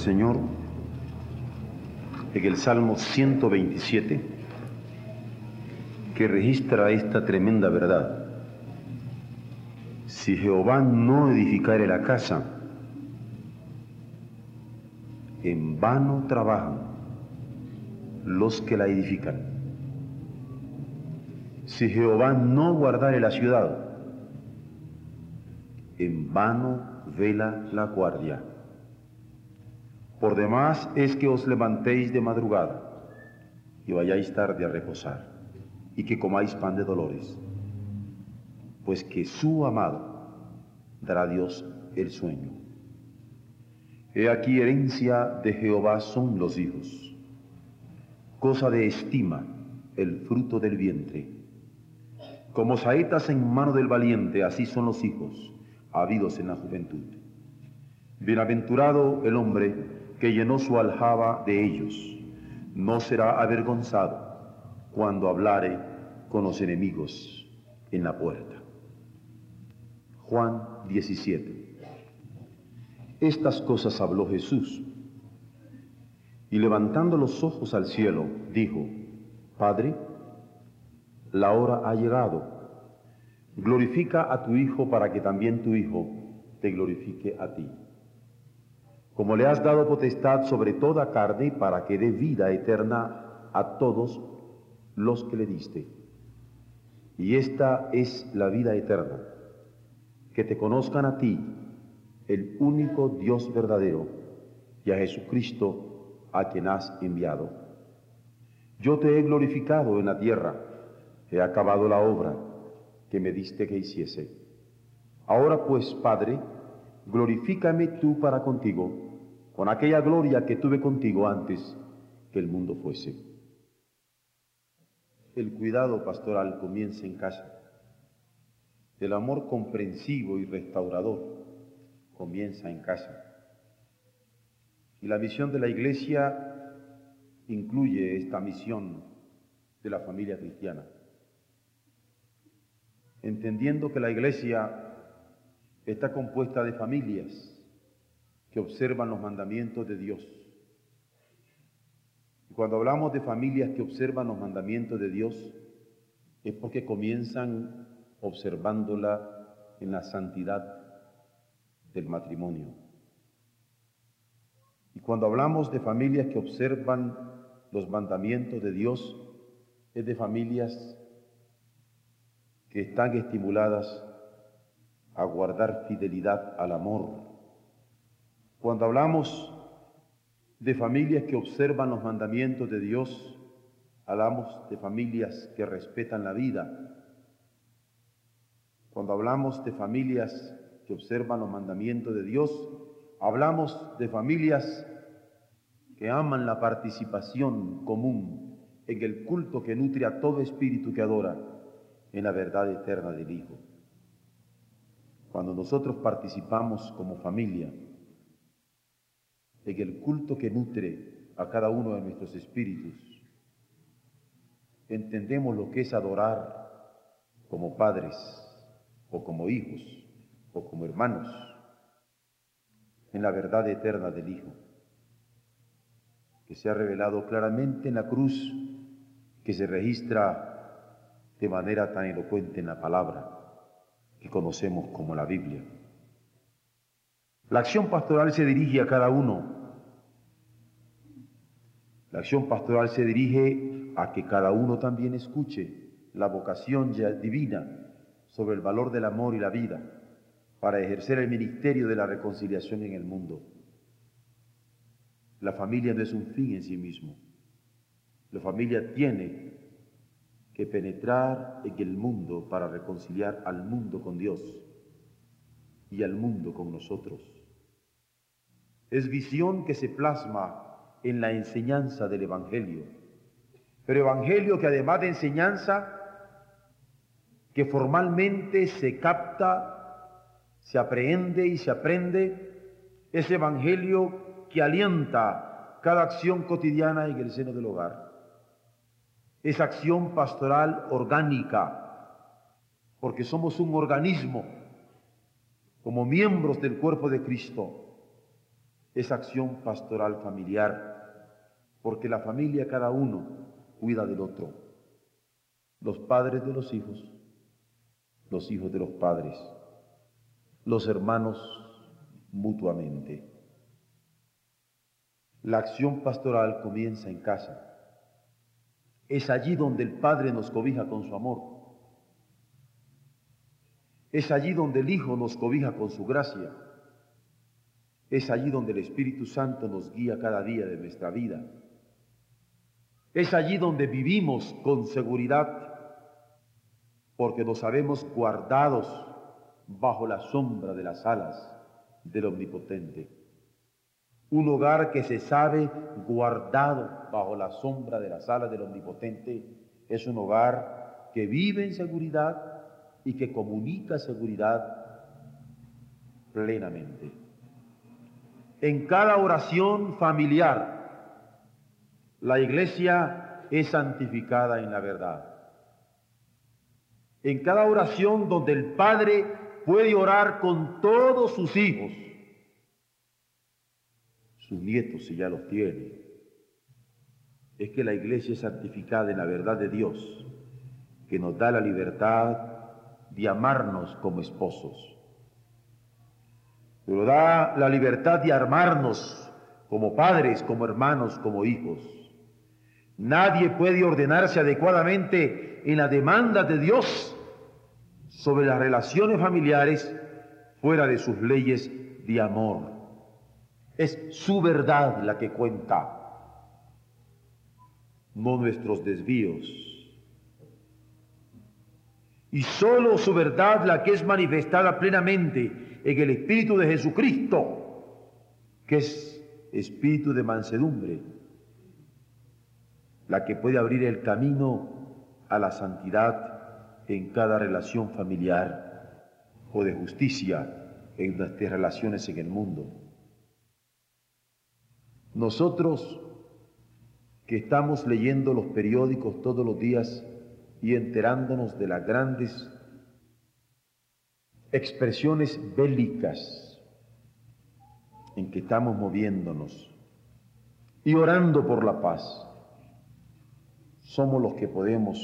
Señor en el Salmo 127, que registra esta tremenda verdad. Si Jehová no edificare la casa, en vano trabajan los que la edifican. Si Jehová no guardare la ciudad, en vano vela la guardia. Por demás es que os levantéis de madrugada y vayáis tarde a reposar, y que comáis pan de dolores, pues que su amado dará a Dios el sueño. He aquí herencia de Jehová son los hijos, cosa de estima el fruto del vientre. Como saetas en mano del valiente, así son los hijos, habidos en la juventud. Bienaventurado el hombre que llenó su aljaba de ellos, no será avergonzado cuando hablare con los enemigos en la puerta. Juan 17. Estas cosas habló Jesús y levantando los ojos al cielo, dijo, Padre, la hora ha llegado, glorifica a tu Hijo para que también tu Hijo te glorifique a ti como le has dado potestad sobre toda carne para que dé vida eterna a todos los que le diste. Y esta es la vida eterna, que te conozcan a ti, el único Dios verdadero, y a Jesucristo a quien has enviado. Yo te he glorificado en la tierra, he acabado la obra que me diste que hiciese. Ahora pues, Padre, glorifícame tú para contigo con aquella gloria que tuve contigo antes que el mundo fuese. El cuidado pastoral comienza en casa. El amor comprensivo y restaurador comienza en casa. Y la misión de la iglesia incluye esta misión de la familia cristiana. Entendiendo que la iglesia está compuesta de familias que observan los mandamientos de Dios. Y cuando hablamos de familias que observan los mandamientos de Dios, es porque comienzan observándola en la santidad del matrimonio. Y cuando hablamos de familias que observan los mandamientos de Dios, es de familias que están estimuladas a guardar fidelidad al amor cuando hablamos de familias que observan los mandamientos de Dios, hablamos de familias que respetan la vida. Cuando hablamos de familias que observan los mandamientos de Dios, hablamos de familias que aman la participación común en el culto que nutre a todo espíritu que adora en la verdad eterna del Hijo. Cuando nosotros participamos como familia, en el culto que nutre a cada uno de nuestros espíritus. Entendemos lo que es adorar como padres o como hijos o como hermanos en la verdad eterna del Hijo, que se ha revelado claramente en la cruz, que se registra de manera tan elocuente en la palabra que conocemos como la Biblia. La acción pastoral se dirige a cada uno. La acción pastoral se dirige a que cada uno también escuche la vocación divina sobre el valor del amor y la vida para ejercer el ministerio de la reconciliación en el mundo. La familia no es un fin en sí mismo. La familia tiene que penetrar en el mundo para reconciliar al mundo con Dios y al mundo con nosotros. Es visión que se plasma en la enseñanza del Evangelio. Pero Evangelio que además de enseñanza, que formalmente se capta, se aprehende y se aprende, es Evangelio que alienta cada acción cotidiana en el seno del hogar. Es acción pastoral orgánica, porque somos un organismo como miembros del cuerpo de Cristo es acción pastoral familiar, porque la familia cada uno cuida del otro. Los padres de los hijos, los hijos de los padres, los hermanos mutuamente. La acción pastoral comienza en casa. Es allí donde el Padre nos cobija con su amor. Es allí donde el Hijo nos cobija con su gracia es allí donde el Espíritu Santo nos guía cada día de nuestra vida. Es allí donde vivimos con seguridad, porque nos sabemos guardados bajo la sombra de las alas del Omnipotente. Un hogar que se sabe guardado bajo la sombra de las alas del Omnipotente es un hogar que vive en seguridad y que comunica seguridad plenamente en cada oración familiar, la iglesia es santificada en la verdad. En cada oración donde el Padre puede orar con todos sus hijos, sus nietos si ya los tiene, es que la iglesia es santificada en la verdad de Dios, que nos da la libertad de amarnos como esposos pero da la libertad de armarnos como padres, como hermanos, como hijos. Nadie puede ordenarse adecuadamente en la demanda de Dios sobre las relaciones familiares fuera de sus leyes de amor. Es su verdad la que cuenta, no nuestros desvíos. Y sólo su verdad la que es manifestada plenamente en el Espíritu de Jesucristo, que es espíritu de mansedumbre, la que puede abrir el camino a la santidad en cada relación familiar o de justicia en nuestras relaciones en el mundo. Nosotros que estamos leyendo los periódicos todos los días y enterándonos de las grandes expresiones bélicas en que estamos moviéndonos y orando por la paz, somos los que podemos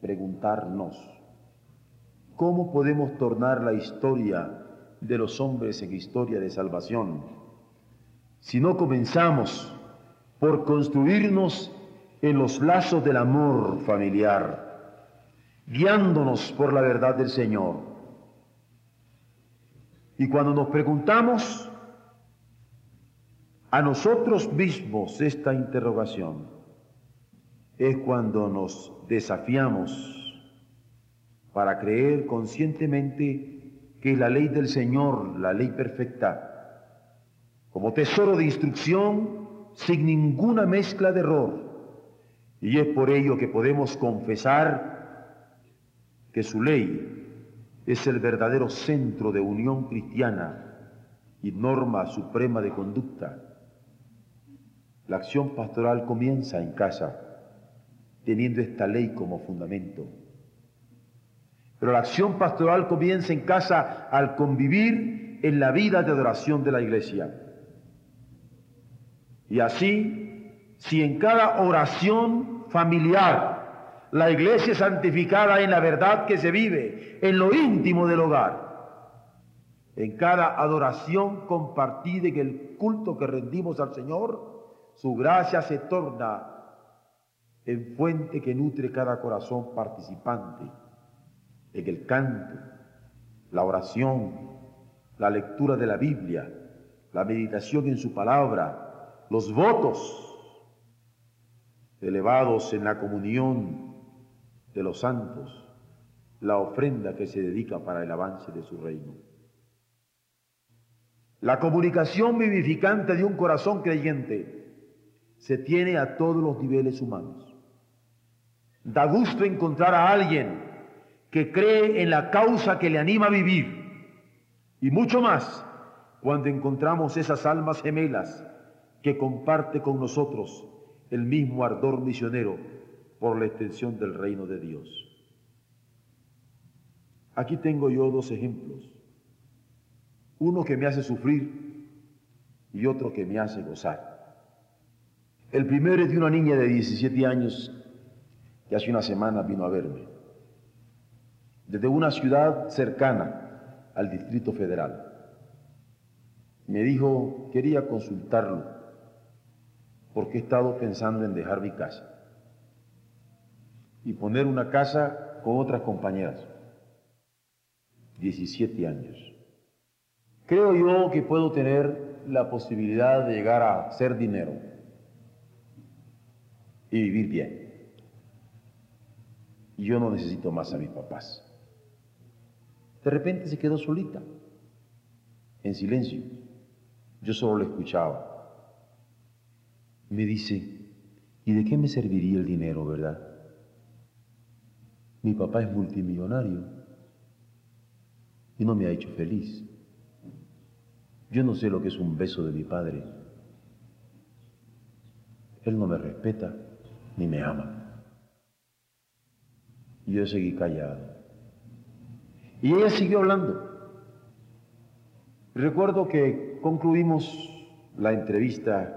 preguntarnos cómo podemos tornar la historia de los hombres en historia de salvación si no comenzamos por construirnos en los lazos del amor familiar, guiándonos por la verdad del Señor y cuando nos preguntamos a nosotros mismos esta interrogación, es cuando nos desafiamos para creer conscientemente que la ley del Señor, la ley perfecta, como tesoro de instrucción, sin ninguna mezcla de error. Y es por ello que podemos confesar que su ley es el verdadero centro de unión cristiana y norma suprema de conducta. La acción pastoral comienza en casa, teniendo esta ley como fundamento. Pero la acción pastoral comienza en casa al convivir en la vida de adoración de la iglesia. Y así, si en cada oración familiar la iglesia santificada en la verdad que se vive, en lo íntimo del hogar. En cada adoración compartida, en el culto que rendimos al Señor, su gracia se torna en fuente que nutre cada corazón participante, en el canto, la oración, la lectura de la Biblia, la meditación en su palabra, los votos elevados en la comunión de los santos la ofrenda que se dedica para el avance de su reino. La comunicación vivificante de un corazón creyente se tiene a todos los niveles humanos. Da gusto encontrar a alguien que cree en la causa que le anima a vivir y mucho más cuando encontramos esas almas gemelas que comparte con nosotros el mismo ardor misionero por la extensión del reino de Dios. Aquí tengo yo dos ejemplos, uno que me hace sufrir y otro que me hace gozar. El primero es de una niña de 17 años que hace una semana vino a verme, desde una ciudad cercana al Distrito Federal. Me dijo, quería consultarlo, porque he estado pensando en dejar mi casa y poner una casa con otras compañeras. 17 años. Creo yo que puedo tener la posibilidad de llegar a hacer dinero y vivir bien. Y yo no necesito más a mis papás. De repente se quedó solita, en silencio. Yo solo la escuchaba. Me dice, ¿y de qué me serviría el dinero, verdad? Mi papá es multimillonario y no me ha hecho feliz. Yo no sé lo que es un beso de mi padre. Él no me respeta ni me ama. Y yo seguí callado. Y ella siguió hablando. Recuerdo que concluimos la entrevista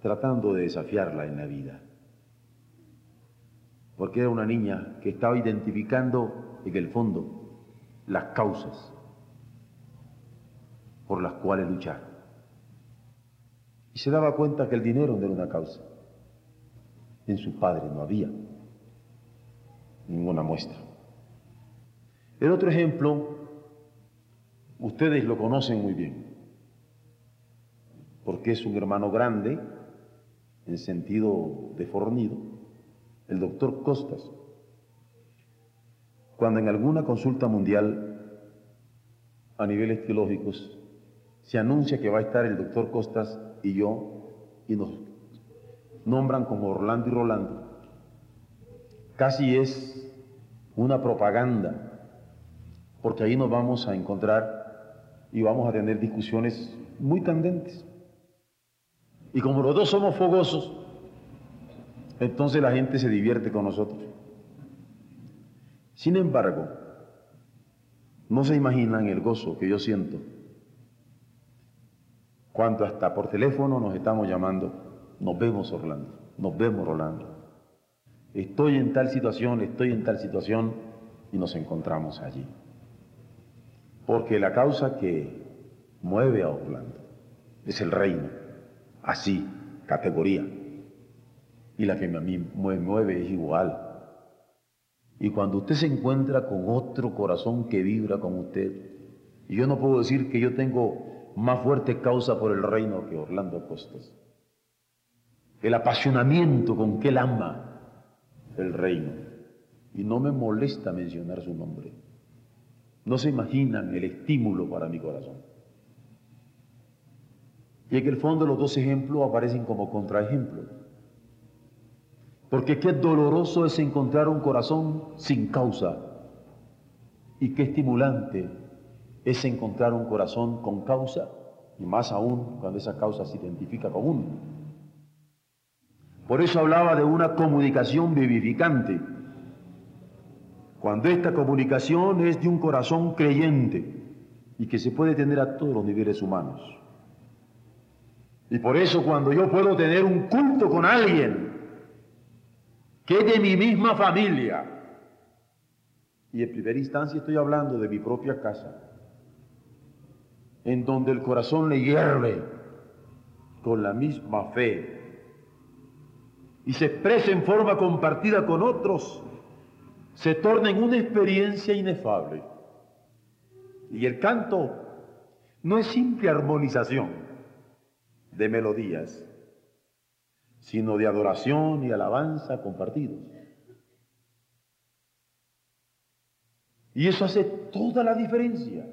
tratando de desafiarla en la vida. Porque era una niña que estaba identificando en el fondo las causas por las cuales luchar. Y se daba cuenta que el dinero no era una causa en su padre no había ninguna muestra. El otro ejemplo, ustedes lo conocen muy bien, porque es un hermano grande, en sentido de fornido, el doctor Costas. Cuando en alguna consulta mundial a niveles teológicos se anuncia que va a estar el doctor Costas y yo, y nos nombran como Orlando y Rolando, casi es una propaganda, porque ahí nos vamos a encontrar y vamos a tener discusiones muy candentes. Y como los dos somos fogosos, entonces la gente se divierte con nosotros. Sin embargo, no se imaginan el gozo que yo siento cuando hasta por teléfono nos estamos llamando nos vemos, Orlando, nos vemos, Rolando. Estoy en tal situación, estoy en tal situación y nos encontramos allí. Porque la causa que mueve a Orlando es el reino, así, categoría. Y la que a mí me mueve es igual. Y cuando usted se encuentra con otro corazón que vibra con usted, yo no puedo decir que yo tengo más fuerte causa por el reino que Orlando Costas el apasionamiento con que él ama el reino. Y no me molesta mencionar su nombre. No se imaginan el estímulo para mi corazón. Y en el fondo los dos ejemplos aparecen como contraejemplos. Porque qué doloroso es encontrar un corazón sin causa. Y qué estimulante es encontrar un corazón con causa, y más aún cuando esa causa se identifica con uno. Por eso hablaba de una comunicación vivificante. Cuando esta comunicación es de un corazón creyente y que se puede tener a todos los niveles humanos. Y por eso cuando yo puedo tener un culto con alguien que de mi misma familia, y en primera instancia estoy hablando de mi propia casa, en donde el corazón le hierve con la misma fe y se expresa en forma compartida con otros, se torna en una experiencia inefable. Y el canto no es simple armonización de melodías, sino de adoración y alabanza compartidos. Y eso hace toda la diferencia.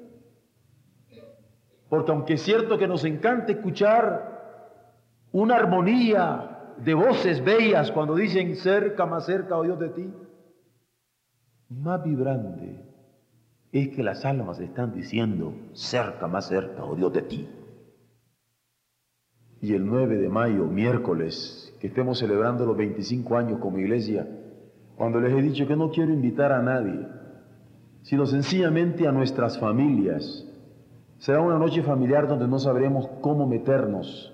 Porque aunque es cierto que nos encanta escuchar una armonía de voces bellas cuando dicen cerca, más cerca, oh Dios de ti, más vibrante es que las almas están diciendo cerca, más cerca, oh Dios de ti. Y el 9 de mayo, miércoles, que estemos celebrando los 25 años como iglesia, cuando les he dicho que no quiero invitar a nadie, sino sencillamente a nuestras familias, Será una noche familiar donde no sabremos cómo meternos,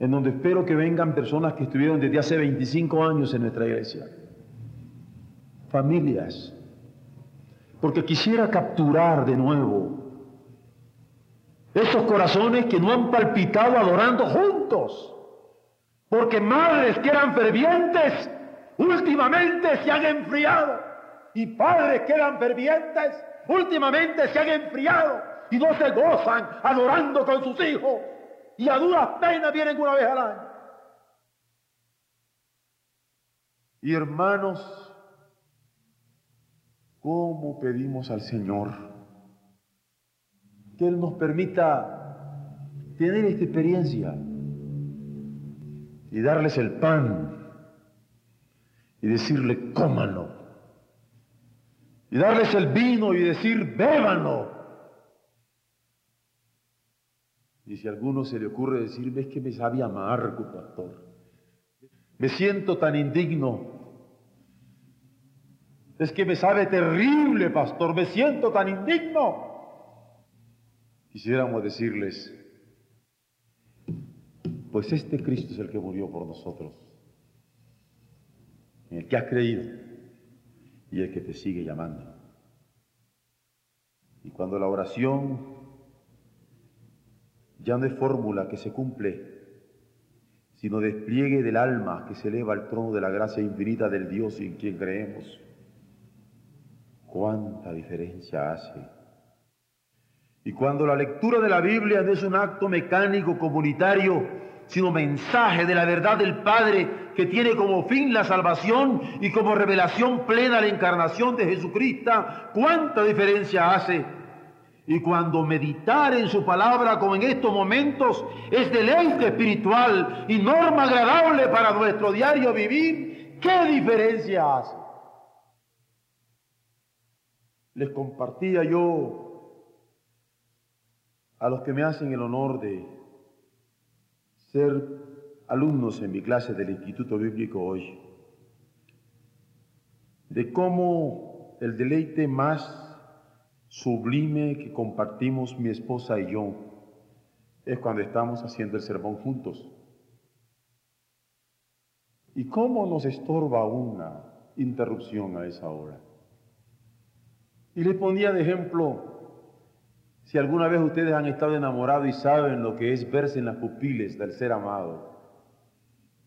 en donde espero que vengan personas que estuvieron desde hace 25 años en nuestra iglesia, familias, porque quisiera capturar de nuevo esos corazones que no han palpitado adorando juntos, porque madres que eran fervientes últimamente se han enfriado. Y padres que eran fervientes últimamente se han enfriado. Y no se gozan adorando con sus hijos. Y a duras penas vienen una vez al año. Y hermanos, ¿cómo pedimos al Señor que Él nos permita tener esta experiencia y darles el pan y decirle, cómanlo? y darles el vino y decir, bébanlo. Y si a alguno se le ocurre decirme, es que me sabe amargo, pastor. Me siento tan indigno. Es que me sabe terrible, pastor. Me siento tan indigno. Quisiéramos decirles, pues este Cristo es el que murió por nosotros, en el que has creído y el que te sigue llamando. Y cuando la oración ya no es fórmula que se cumple, sino despliegue del alma que se eleva al trono de la gracia infinita del Dios en quien creemos, cuánta diferencia hace. Y cuando la lectura de la Biblia no es un acto mecánico comunitario, sino mensaje de la verdad del Padre que tiene como fin la salvación y como revelación plena la encarnación de Jesucristo, ¿cuánta diferencia hace? Y cuando meditar en su palabra como en estos momentos es deleite espiritual y norma agradable para nuestro diario vivir, ¿qué diferencia hace? Les compartía yo a los que me hacen el honor de ser alumnos en mi clase del Instituto Bíblico hoy, de cómo el deleite más sublime que compartimos mi esposa y yo es cuando estamos haciendo el sermón juntos. ¿Y cómo nos estorba una interrupción a esa hora? Y le ponía de ejemplo, si alguna vez ustedes han estado enamorados y saben lo que es verse en las pupiles del ser amado,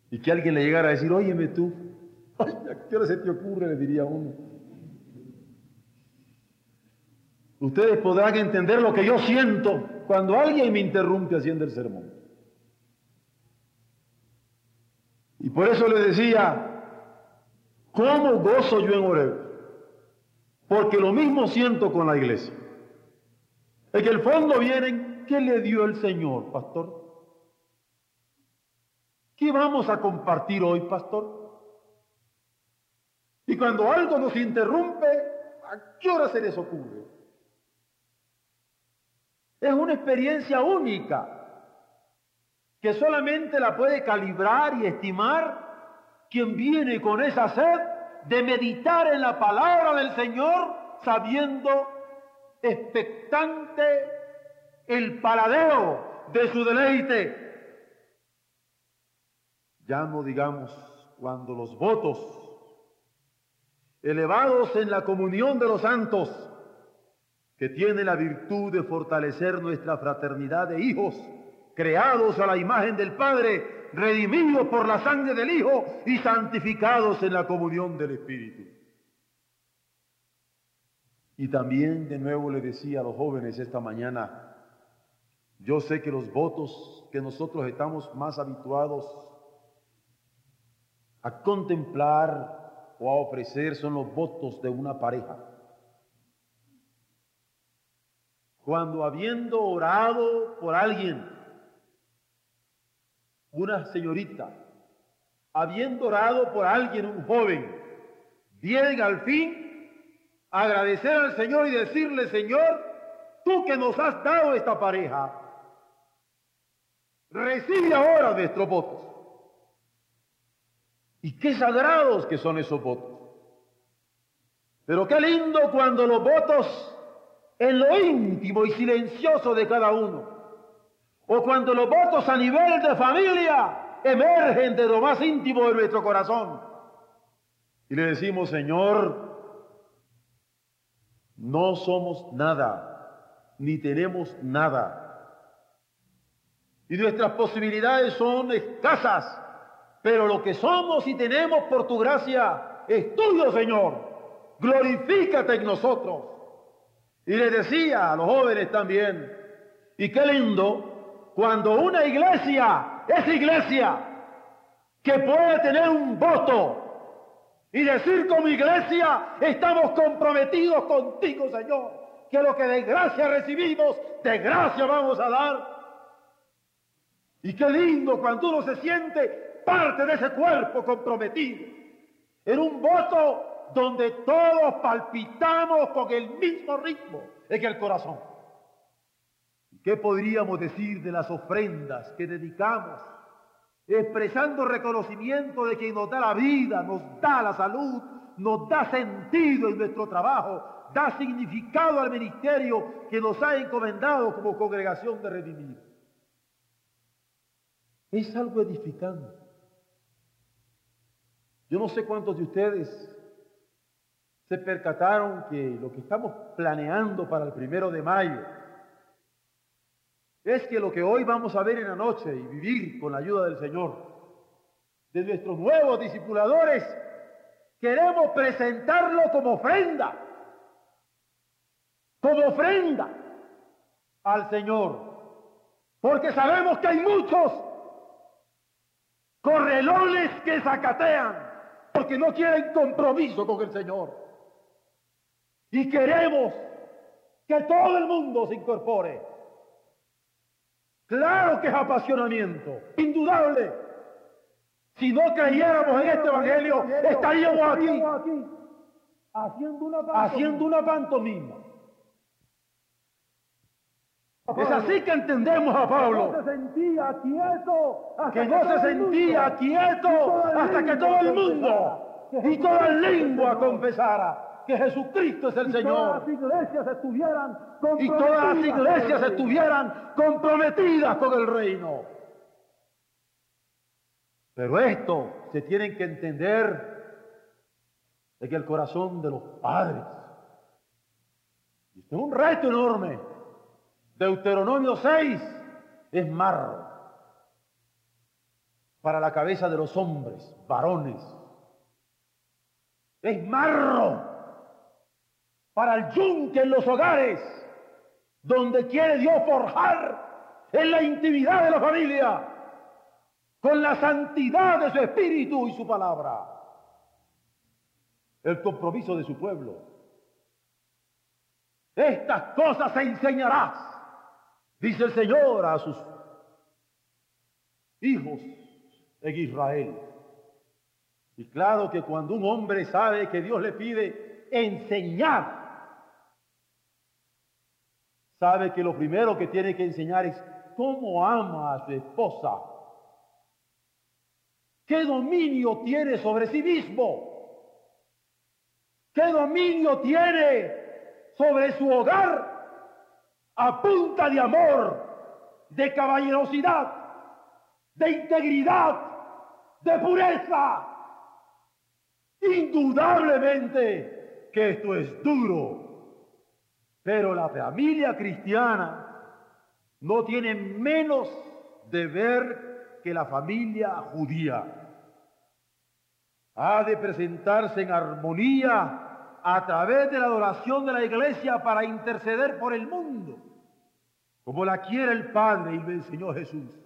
y que alguien le llegara a decir, óyeme tú, ¿a qué hora se te ocurre? Le diría uno. Ustedes podrán entender lo que yo siento cuando alguien me interrumpe haciendo el sermón. Y por eso le decía, ¿cómo gozo yo en Oreo? Porque lo mismo siento con la iglesia. En el fondo vienen, ¿qué le dio el Señor, pastor? ¿Qué vamos a compartir hoy, pastor? Y cuando algo nos interrumpe, ¿a qué hora se les ocurre? Es una experiencia única que solamente la puede calibrar y estimar quien viene con esa sed de meditar en la palabra del Señor sabiendo expectante el paladeo de su deleite ya no digamos cuando los votos elevados en la comunión de los santos, que tiene la virtud de fortalecer nuestra fraternidad de hijos, creados a la imagen del Padre, redimidos por la sangre del Hijo y santificados en la comunión del Espíritu. Y también de nuevo le decía a los jóvenes esta mañana, yo sé que los votos que nosotros estamos más habituados a contemplar o a ofrecer son los votos de una pareja. cuando habiendo orado por alguien, una señorita, habiendo orado por alguien, un joven, viene al fin agradecer al Señor y decirle, Señor, tú que nos has dado esta pareja, recibe ahora nuestros votos. Y qué sagrados que son esos votos. Pero qué lindo cuando los votos en lo íntimo y silencioso de cada uno, o cuando los votos a nivel de familia emergen de lo más íntimo de nuestro corazón. Y le decimos, Señor, no somos nada, ni tenemos nada. Y nuestras posibilidades son escasas, pero lo que somos y tenemos por tu gracia es tuyo, Señor. Glorifícate en nosotros. Y le decía a los jóvenes también, y qué lindo, cuando una iglesia es iglesia, que puede tener un voto y decir como iglesia, estamos comprometidos contigo, Señor, que lo que de gracia recibimos, de gracia vamos a dar. Y qué lindo cuando uno se siente parte de ese cuerpo comprometido, en un voto donde todos palpitamos con el mismo ritmo en el corazón. ¿Qué podríamos decir de las ofrendas que dedicamos, expresando reconocimiento de quien nos da la vida, nos da la salud, nos da sentido en nuestro trabajo, da significado al ministerio que nos ha encomendado como congregación de redimidos? Es algo edificante. Yo no sé cuántos de ustedes se percataron que lo que estamos planeando para el primero de mayo es que lo que hoy vamos a ver en la noche y vivir con la ayuda del Señor, de nuestros nuevos discipuladores, queremos presentarlo como ofrenda, como ofrenda al Señor, porque sabemos que hay muchos correlones que zacatean porque no quieren compromiso con el Señor. Y queremos que todo el mundo se incorpore. Claro que es apasionamiento, indudable. Si no creyéramos en este Evangelio, estaríamos aquí haciendo una pantomima. Es así que entendemos a Pablo. Que no se sentía quieto que no se sentía quieto hasta que todo el mundo y toda lengua confesara que Jesucristo es el Señor. Todas las iglesias estuvieran y todas las iglesias estuvieran comprometidas con el reino. Pero esto se tiene que entender de que el corazón de los padres. Y es un reto enorme. Deuteronomio 6 es marro para la cabeza de los hombres, varones. Es marro para el yunque en los hogares, donde quiere Dios forjar en la intimidad de la familia, con la santidad de su espíritu y su palabra, el compromiso de su pueblo. Estas cosas se enseñarás, dice el Señor a sus hijos en Israel. Y claro que cuando un hombre sabe que Dios le pide enseñar sabe que lo primero que tiene que enseñar es cómo ama a su esposa. ¿Qué dominio tiene sobre sí mismo? ¿Qué dominio tiene sobre su hogar a punta de amor, de caballerosidad, de integridad, de pureza? Indudablemente que esto es duro pero la familia cristiana no tiene menos deber que la familia judía. Ha de presentarse en armonía a través de la adoración de la iglesia para interceder por el mundo, como la quiere el Padre y lo enseñó Jesús.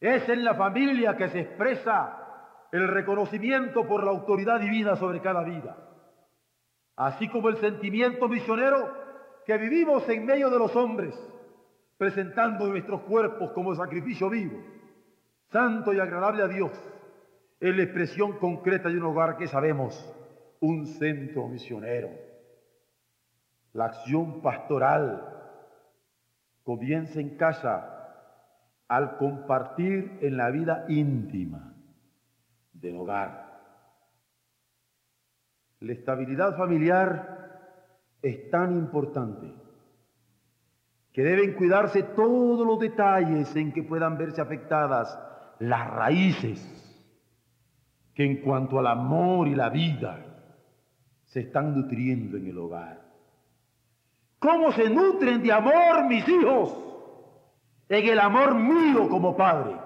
Es en la familia que se expresa el reconocimiento por la autoridad divina sobre cada vida. Así como el sentimiento misionero que vivimos en medio de los hombres, presentando nuestros cuerpos como sacrificio vivo, santo y agradable a Dios, es la expresión concreta de un hogar que sabemos, un centro misionero. La acción pastoral comienza en casa al compartir en la vida íntima del hogar. La estabilidad familiar es tan importante que deben cuidarse todos los detalles en que puedan verse afectadas las raíces que en cuanto al amor y la vida se están nutriendo en el hogar. ¿Cómo se nutren de amor mis hijos? En el amor mío como padre.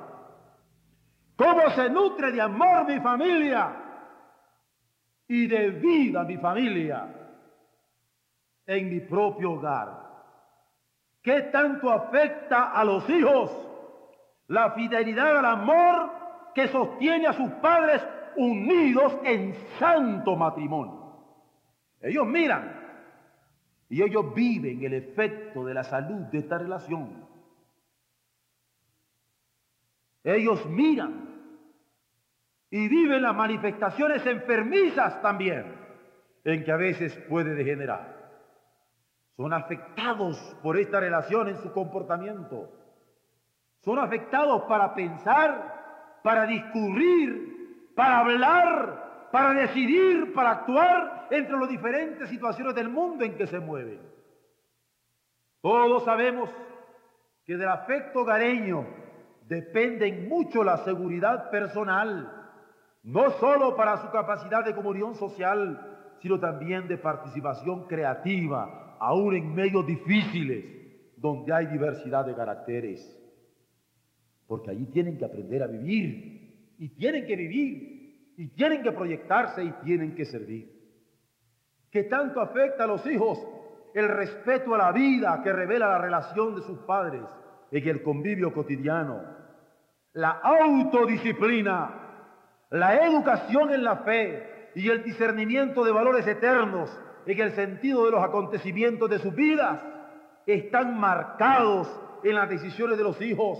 ¿Cómo se nutre de amor mi familia? Y de vida mi familia en mi propio hogar. ¿Qué tanto afecta a los hijos la fidelidad al amor que sostiene a sus padres unidos en santo matrimonio? Ellos miran y ellos viven el efecto de la salud de esta relación. Ellos miran y viven las manifestaciones enfermizas también en que a veces puede degenerar. Son afectados por esta relación en su comportamiento. Son afectados para pensar, para discurrir, para hablar, para decidir, para actuar entre las diferentes situaciones del mundo en que se mueven. Todos sabemos que del afecto hogareño depende mucho la seguridad personal no solo para su capacidad de comunión social, sino también de participación creativa, aún en medios difíciles, donde hay diversidad de caracteres. Porque allí tienen que aprender a vivir, y tienen que vivir, y tienen que proyectarse, y tienen que servir. Que tanto afecta a los hijos el respeto a la vida que revela la relación de sus padres en el convivio cotidiano, la autodisciplina la educación en la fe y el discernimiento de valores eternos en el sentido de los acontecimientos de sus vidas están marcados en las decisiones de los hijos,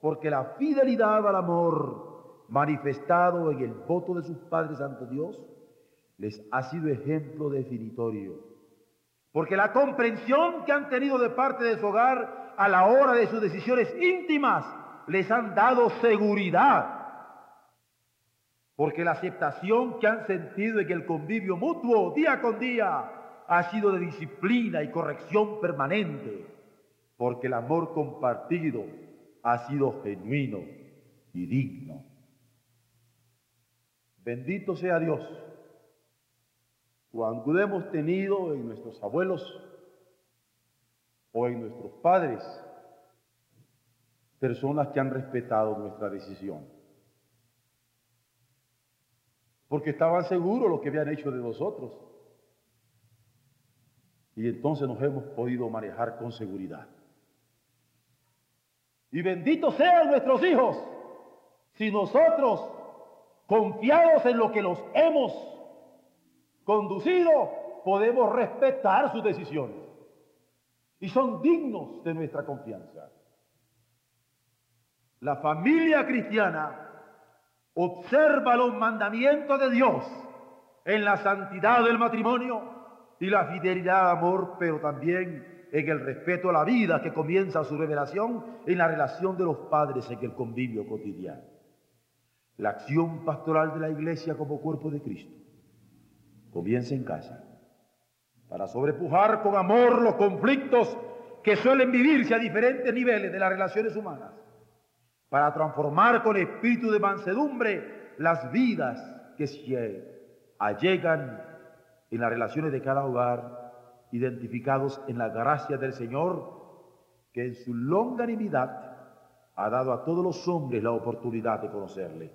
porque la fidelidad al amor manifestado en el voto de sus padres ante Dios les ha sido ejemplo definitorio. Porque la comprensión que han tenido de parte de su hogar a la hora de sus decisiones íntimas les han dado seguridad porque la aceptación que han sentido en el convivio mutuo día con día ha sido de disciplina y corrección permanente, porque el amor compartido ha sido genuino y digno. Bendito sea Dios. Cuando hemos tenido en nuestros abuelos o en nuestros padres personas que han respetado nuestra decisión porque estaban seguros lo que habían hecho de nosotros. Y entonces nos hemos podido manejar con seguridad. Y benditos sean nuestros hijos si nosotros, confiados en lo que los hemos conducido, podemos respetar sus decisiones. Y son dignos de nuestra confianza. La familia cristiana observa los mandamientos de Dios en la santidad del matrimonio y la fidelidad al amor, pero también en el respeto a la vida que comienza su revelación en la relación de los padres en el convivio cotidiano. La acción pastoral de la iglesia como cuerpo de Cristo comienza en casa para sobrepujar con amor los conflictos que suelen vivirse a diferentes niveles de las relaciones humanas para transformar con espíritu de mansedumbre las vidas que se allegan en las relaciones de cada hogar, identificados en la gracia del Señor, que en su longanimidad ha dado a todos los hombres la oportunidad de conocerle.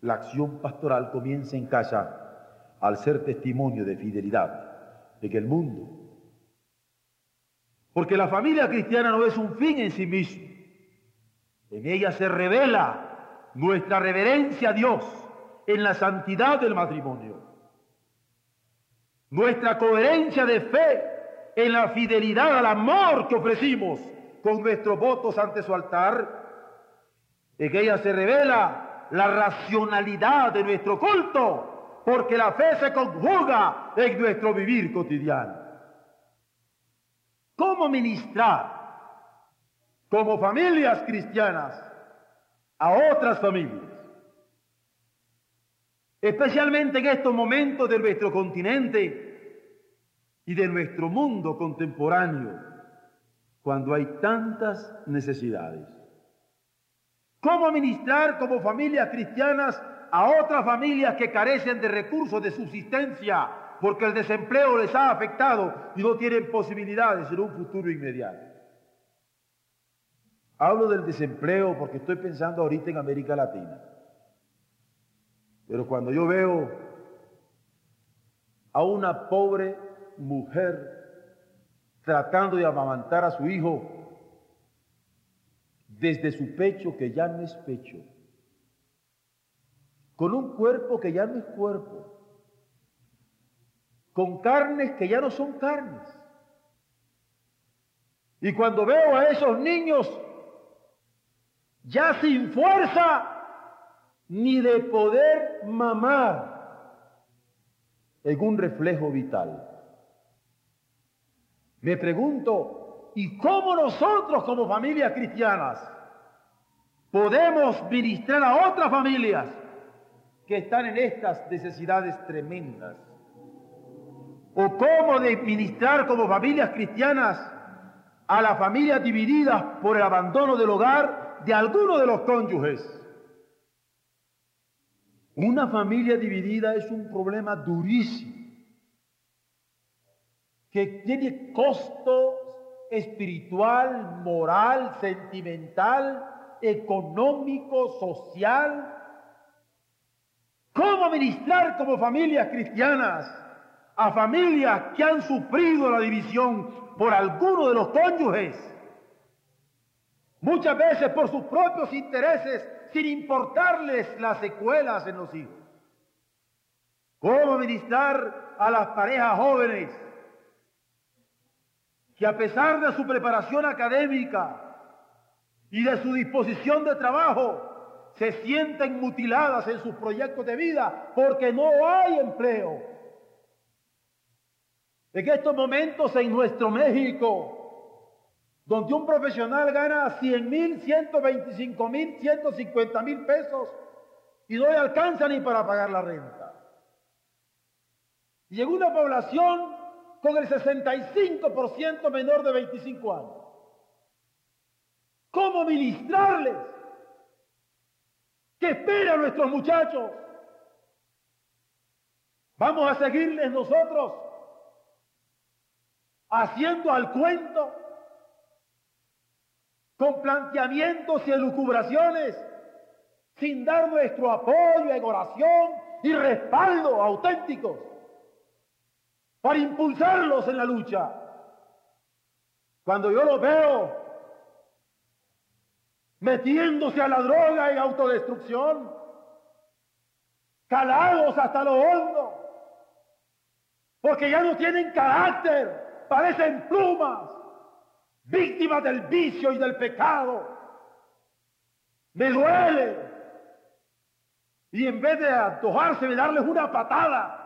La acción pastoral comienza en casa al ser testimonio de fidelidad en el mundo. Porque la familia cristiana no es un fin en sí mismo, en ella se revela nuestra reverencia a Dios en la santidad del matrimonio, nuestra coherencia de fe en la fidelidad al amor que ofrecimos con nuestros votos ante su altar, en ella se revela la racionalidad de nuestro culto, porque la fe se conjuga en nuestro vivir cotidiano. ¿Cómo ministrar como familias cristianas a otras familias? Especialmente en estos momentos de nuestro continente y de nuestro mundo contemporáneo, cuando hay tantas necesidades. ¿Cómo ministrar como familias cristianas a otras familias que carecen de recursos de subsistencia porque el desempleo les ha afectado y no tienen posibilidades en un futuro inmediato? Hablo del desempleo porque estoy pensando ahorita en América Latina. Pero cuando yo veo a una pobre mujer tratando de amamantar a su hijo desde su pecho que ya no es pecho, con un cuerpo que ya no es cuerpo, con carnes que ya no son carnes. Y cuando veo a esos niños ya sin fuerza ni de poder mamar en un reflejo vital, me pregunto, ¿y cómo nosotros como familias cristianas podemos ministrar a otras familias que están en estas necesidades tremendas. O cómo de ministrar como familias cristianas a las familias divididas por el abandono del hogar de alguno de los cónyuges. Una familia dividida es un problema durísimo que tiene costo espiritual, moral, sentimental económico, social. ¿Cómo ministrar como familias cristianas a familias que han sufrido la división por alguno de los cónyuges? Muchas veces por sus propios intereses, sin importarles las secuelas en los hijos. ¿Cómo ministrar a las parejas jóvenes que a pesar de su preparación académica, y de su disposición de trabajo se sienten mutiladas en sus proyectos de vida porque no hay empleo. En estos momentos en nuestro México, donde un profesional gana 100 mil, 125 mil, 150 mil pesos y no le alcanza ni para pagar la renta. Y en una población con el 65% menor de 25 años cómo ministrarles. ¿Qué esperan nuestros muchachos? Vamos a seguirles nosotros haciendo al cuento con planteamientos y elucubraciones sin dar nuestro apoyo en oración y respaldo auténticos para impulsarlos en la lucha. Cuando yo los veo metiéndose a la droga y autodestrucción, calados hasta lo hondo, porque ya no tienen carácter, parecen plumas, víctimas del vicio y del pecado. Me duele. Y en vez de antojarse de darles una patada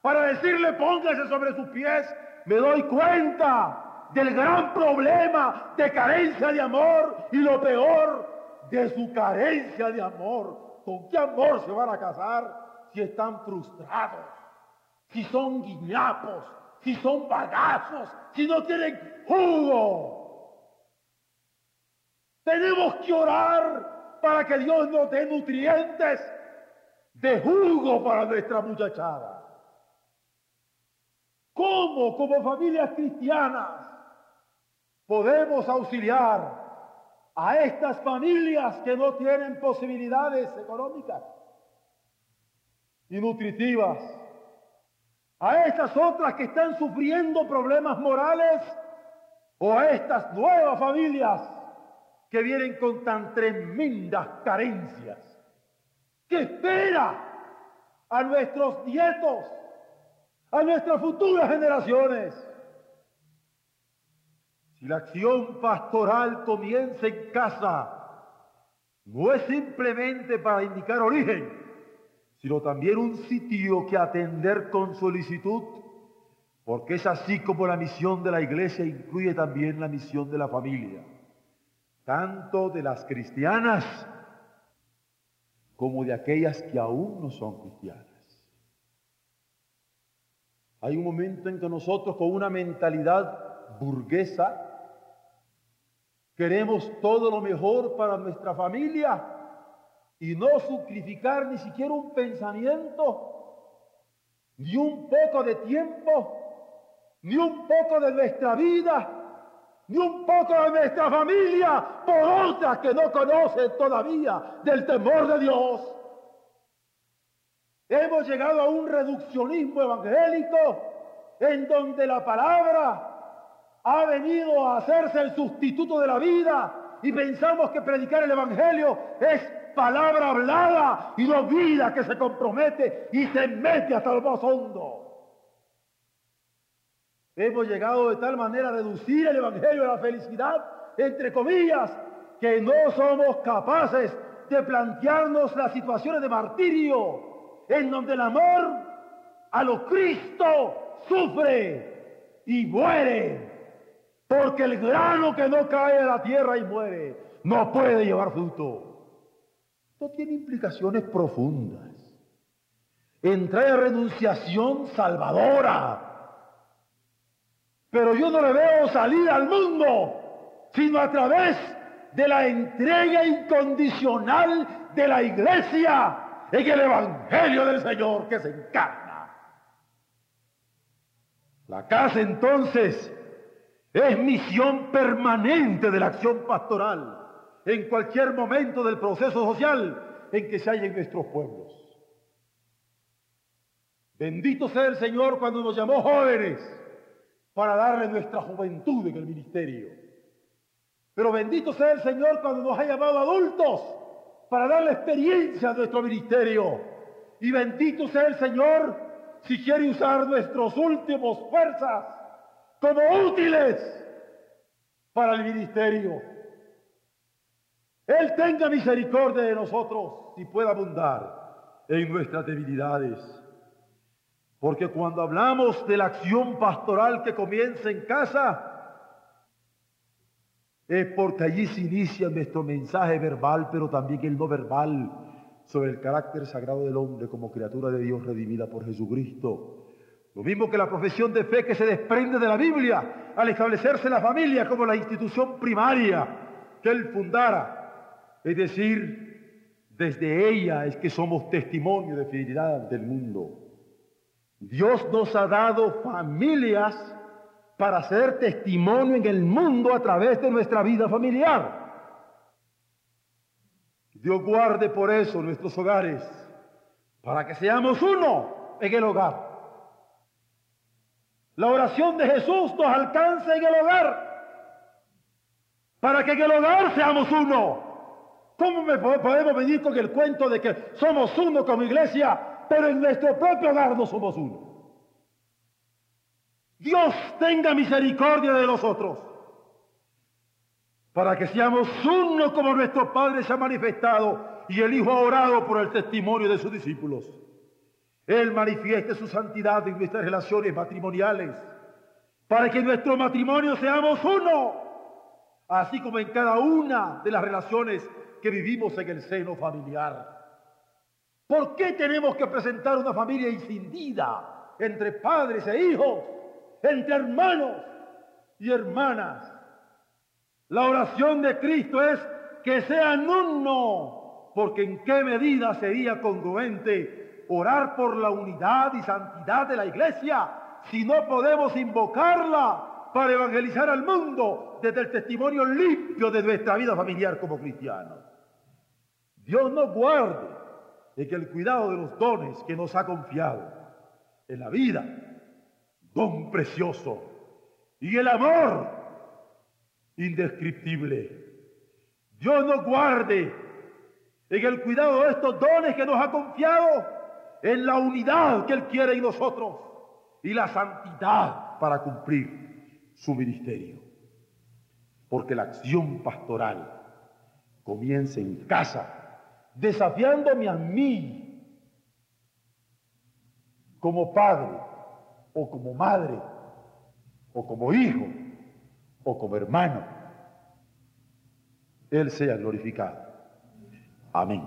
para decirle póngase sobre sus pies, me doy cuenta del gran problema de carencia de amor y lo peor de su carencia de amor. ¿Con qué amor se van a casar si están frustrados? Si son guiñapos, si son bagazos, si no tienen jugo. Tenemos que orar para que Dios nos dé nutrientes de jugo para nuestra muchachada. ¿Cómo como familias cristianas podemos auxiliar a estas familias que no tienen posibilidades económicas y nutritivas, a estas otras que están sufriendo problemas morales o a estas nuevas familias que vienen con tan tremendas carencias. ¿Qué espera a nuestros nietos, a nuestras futuras generaciones? Si la acción pastoral comienza en casa, no es simplemente para indicar origen, sino también un sitio que atender con solicitud, porque es así como la misión de la iglesia incluye también la misión de la familia, tanto de las cristianas como de aquellas que aún no son cristianas. Hay un momento en que nosotros con una mentalidad burguesa queremos todo lo mejor para nuestra familia y no sacrificar ni siquiera un pensamiento, ni un poco de tiempo, ni un poco de nuestra vida, ni un poco de nuestra familia por otras que no conocen todavía del temor de Dios. Hemos llegado a un reduccionismo evangélico en donde la palabra ha venido a hacerse el sustituto de la vida y pensamos que predicar el Evangelio es palabra hablada y no vida que se compromete y se mete hasta lo más hondo. Hemos llegado de tal manera a reducir el Evangelio a la felicidad, entre comillas, que no somos capaces de plantearnos las situaciones de martirio, en donde el amor a lo Cristo sufre y muere porque el grano que no cae a la tierra y muere no puede llevar fruto. Esto tiene implicaciones profundas. Entra en renunciación salvadora. Pero yo no le veo salir al mundo, sino a través de la entrega incondicional de la iglesia en el Evangelio del Señor que se encarna. La casa entonces es misión permanente de la acción pastoral en cualquier momento del proceso social en que se hallen nuestros pueblos. Bendito sea el Señor cuando nos llamó jóvenes para darle nuestra juventud en el ministerio. Pero bendito sea el Señor cuando nos ha llamado adultos para darle experiencia a nuestro ministerio. Y bendito sea el Señor si quiere usar nuestros últimos fuerzas como útiles para el ministerio. Él tenga misericordia de nosotros y pueda abundar en nuestras debilidades. Porque cuando hablamos de la acción pastoral que comienza en casa, es porque allí se inicia nuestro mensaje verbal, pero también el no verbal sobre el carácter sagrado del hombre como criatura de Dios redimida por Jesucristo lo mismo que la profesión de fe que se desprende de la Biblia al establecerse la familia como la institución primaria que él fundara. Es decir, desde ella es que somos testimonio de fidelidad del mundo. Dios nos ha dado familias para ser testimonio en el mundo a través de nuestra vida familiar. Dios guarde por eso nuestros hogares, para que seamos uno en el hogar. La oración de Jesús nos alcanza en el hogar. Para que en el hogar seamos uno. ¿Cómo podemos venir con el cuento de que somos uno como iglesia, pero en nuestro propio hogar no somos uno? Dios tenga misericordia de nosotros. Para que seamos uno como nuestro Padre se ha manifestado y el Hijo ha orado por el testimonio de sus discípulos. Él manifieste su santidad en nuestras relaciones matrimoniales, para que en nuestro matrimonio seamos uno, así como en cada una de las relaciones que vivimos en el seno familiar. ¿Por qué tenemos que presentar una familia incendida entre padres e hijos, entre hermanos y hermanas? La oración de Cristo es que sean uno, porque en qué medida sería congruente orar por la unidad y santidad de la iglesia si no podemos invocarla para evangelizar al mundo desde el testimonio limpio de nuestra vida familiar como cristianos. Dios nos guarde de que el cuidado de los dones que nos ha confiado en la vida, don precioso, y el amor indescriptible. Dios nos guarde en el cuidado de estos dones que nos ha confiado en la unidad que Él quiere en nosotros y la santidad para cumplir su ministerio. porque la acción pastoral comienza en casa, desafiándome a mí como padre o como madre o como hijo o como hermano. Él sea glorificado. Amén.